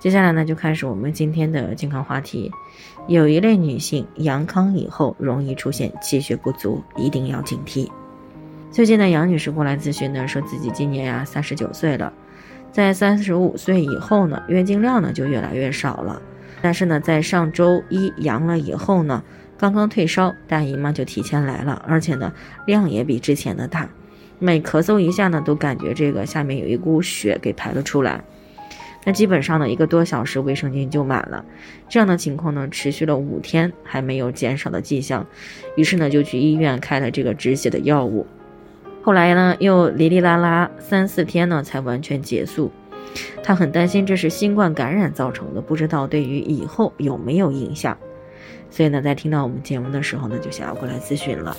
接下来呢，就开始我们今天的健康话题。有一类女性阳康以后容易出现气血不足，一定要警惕。最近呢，杨女士过来咨询呢，说自己今年呀三十九岁了，在三十五岁以后呢，月经量呢就越来越少了。但是呢，在上周一阳了以后呢，刚刚退烧，大姨妈就提前来了，而且呢，量也比之前的大，每咳嗽一下呢，都感觉这个下面有一股血给排了出来。那基本上呢，一个多小时卫生巾就满了，这样的情况呢，持续了五天还没有减少的迹象，于是呢，就去医院开了这个止血的药物，后来呢，又哩哩啦啦三四天呢，才完全结束。他很担心这是新冠感染造成的，不知道对于以后有没有影响，所以呢，在听到我们节目的时候呢，就想要过来咨询了。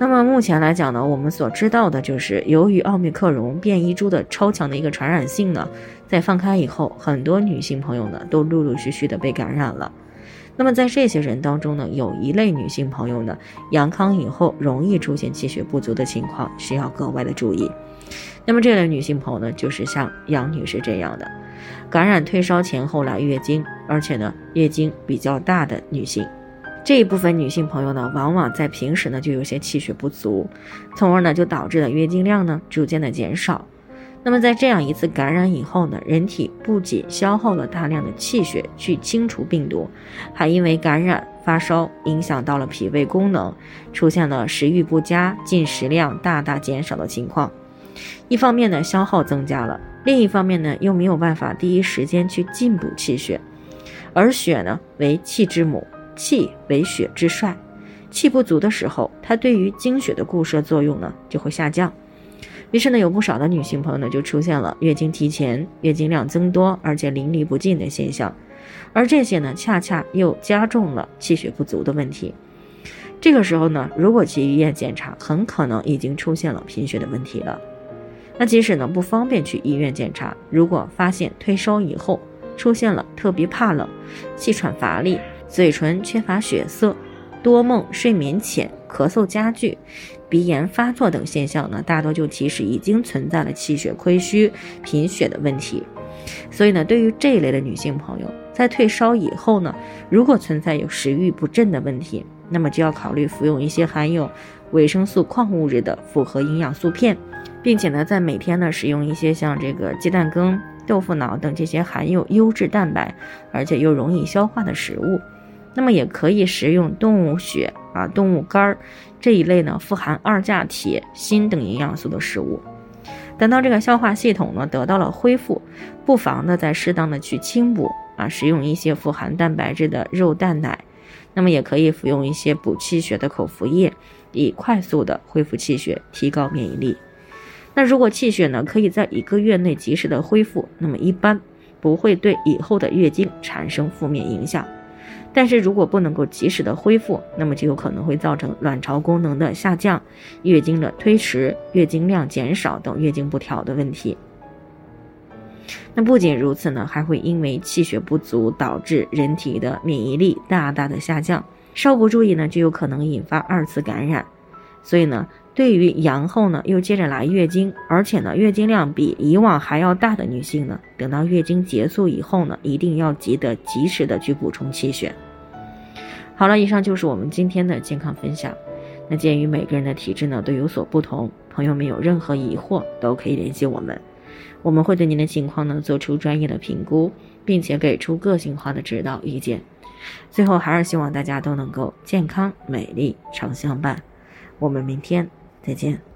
那么目前来讲呢，我们所知道的就是，由于奥密克戎变异株的超强的一个传染性呢，在放开以后，很多女性朋友呢都陆陆续续的被感染了。那么在这些人当中呢，有一类女性朋友呢，阳康以后容易出现气血不足的情况，需要格外的注意。那么这类女性朋友呢，就是像杨女士这样的，感染退烧前后来月经，而且呢月经比较大的女性。这一部分女性朋友呢，往往在平时呢就有些气血不足，从而呢就导致了月经量呢逐渐的减少。那么在这样一次感染以后呢，人体不仅消耗了大量的气血去清除病毒，还因为感染发烧影响到了脾胃功能，出现了食欲不佳、进食量大大减少的情况。一方面呢消耗增加了，另一方面呢又没有办法第一时间去进补气血，而血呢为气之母。气为血之帅，气不足的时候，它对于精血的固摄作用呢就会下降。于是呢，有不少的女性朋友呢就出现了月经提前、月经量增多，而且淋漓不尽的现象。而这些呢，恰恰又加重了气血不足的问题。这个时候呢，如果去医院检查，很可能已经出现了贫血的问题了。那即使呢不方便去医院检查，如果发现退烧以后出现了特别怕冷、气喘乏力，嘴唇缺乏血色，多梦、睡眠浅、咳嗽加剧、鼻炎发作等现象呢，大多就提示已经存在了气血亏虚、贫血的问题。所以呢，对于这一类的女性朋友，在退烧以后呢，如果存在有食欲不振的问题，那么就要考虑服用一些含有维生素、矿物质的复合营养素片，并且呢，在每天呢使用一些像这个鸡蛋羹、豆腐脑等这些含有优质蛋白，而且又容易消化的食物。那么也可以食用动物血啊、动物肝儿这一类呢，富含二价铁、锌等营养素的食物。等到这个消化系统呢得到了恢复，不妨呢再适当的去清补啊，食用一些富含蛋白质的肉蛋奶。那么也可以服用一些补气血的口服液，以快速的恢复气血，提高免疫力。那如果气血呢可以在一个月内及时的恢复，那么一般不会对以后的月经产生负面影响。但是如果不能够及时的恢复，那么就有可能会造成卵巢功能的下降、月经的推迟、月经量减少等月经不调的问题。那不仅如此呢，还会因为气血不足导致人体的免疫力大大的下降，稍不注意呢，就有可能引发二次感染。所以呢。对于阳后呢又接着来月经，而且呢月经量比以往还要大的女性呢，等到月经结束以后呢，一定要记得及时的去补充气血。好了，以上就是我们今天的健康分享。那鉴于每个人的体质呢都有所不同，朋友们有任何疑惑都可以联系我们，我们会对您的情况呢做出专业的评估，并且给出个性化的指导意见。最后还是希望大家都能够健康美丽常相伴。我们明天。再见。